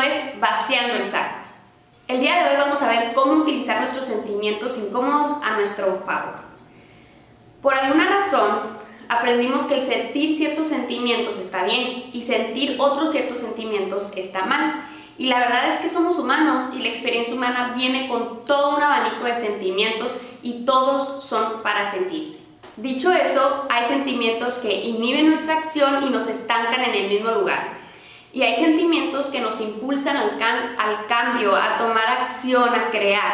es Vaciando el saco. El día de hoy vamos a ver cómo utilizar nuestros sentimientos incómodos a nuestro favor. Por alguna razón, aprendimos que el sentir ciertos sentimientos está bien y sentir otros ciertos sentimientos está mal. Y la verdad es que somos humanos y la experiencia humana viene con todo un abanico de sentimientos y todos son para sentirse. Dicho eso, hay sentimientos que inhiben nuestra acción y nos estancan en el mismo lugar. Y hay sentimientos que nos impulsan al, al cambio, a tomar acción, a crear.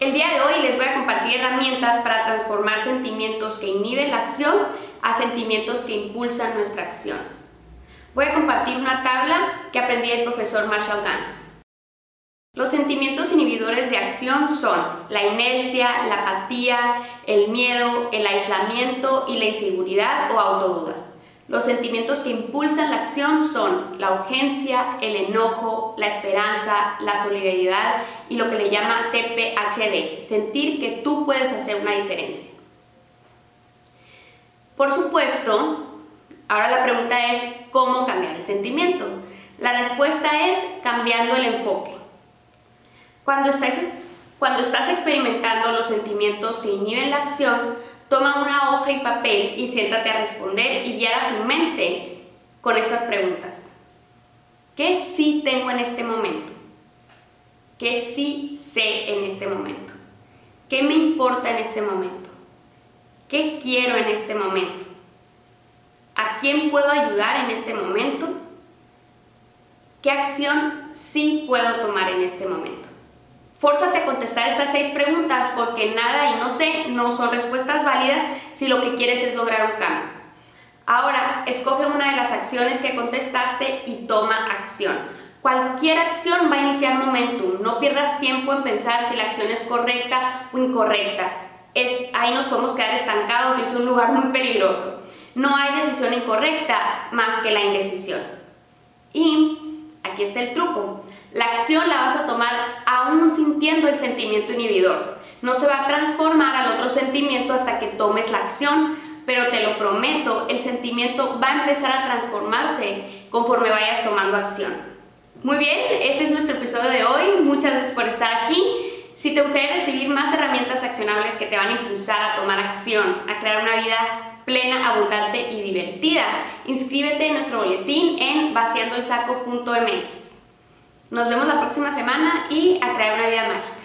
El día de hoy les voy a compartir herramientas para transformar sentimientos que inhiben la acción a sentimientos que impulsan nuestra acción. Voy a compartir una tabla que aprendí del profesor Marshall Gans. Los sentimientos inhibidores de acción son la inercia, la apatía, el miedo, el aislamiento y la inseguridad o autoduda. Los sentimientos que impulsan la acción son la urgencia, el enojo, la esperanza, la solidaridad y lo que le llama TPHD, sentir que tú puedes hacer una diferencia. Por supuesto, ahora la pregunta es cómo cambiar el sentimiento. La respuesta es cambiando el enfoque. Cuando estás, cuando estás experimentando los sentimientos que inhiben la acción, toma una y papel y siéntate a responder y guiar a tu mente con estas preguntas. ¿Qué sí tengo en este momento? ¿Qué sí sé en este momento? ¿Qué me importa en este momento? ¿Qué quiero en este momento? ¿A quién puedo ayudar en este momento? ¿Qué acción sí puedo tomar en este momento? Fórzate a contestar estas seis preguntas porque nada y no sé no son respuestas válidas si lo que quieres es lograr un cambio. Ahora, escoge una de las acciones que contestaste y toma acción. Cualquier acción va a iniciar momentum. No pierdas tiempo en pensar si la acción es correcta o incorrecta. Es, ahí nos podemos quedar estancados y es un lugar muy peligroso. No hay decisión incorrecta más que la indecisión. Y aquí está el truco. La acción la vas a tomar sintiendo el sentimiento inhibidor. No se va a transformar al otro sentimiento hasta que tomes la acción, pero te lo prometo, el sentimiento va a empezar a transformarse conforme vayas tomando acción. Muy bien, ese es nuestro episodio de hoy. Muchas gracias por estar aquí. Si te gustaría recibir más herramientas accionables que te van a impulsar a tomar acción, a crear una vida plena, abundante y divertida, inscríbete en nuestro boletín en vaciandoelsaco.mx. Nos vemos la próxima semana y a crear una vida mágica.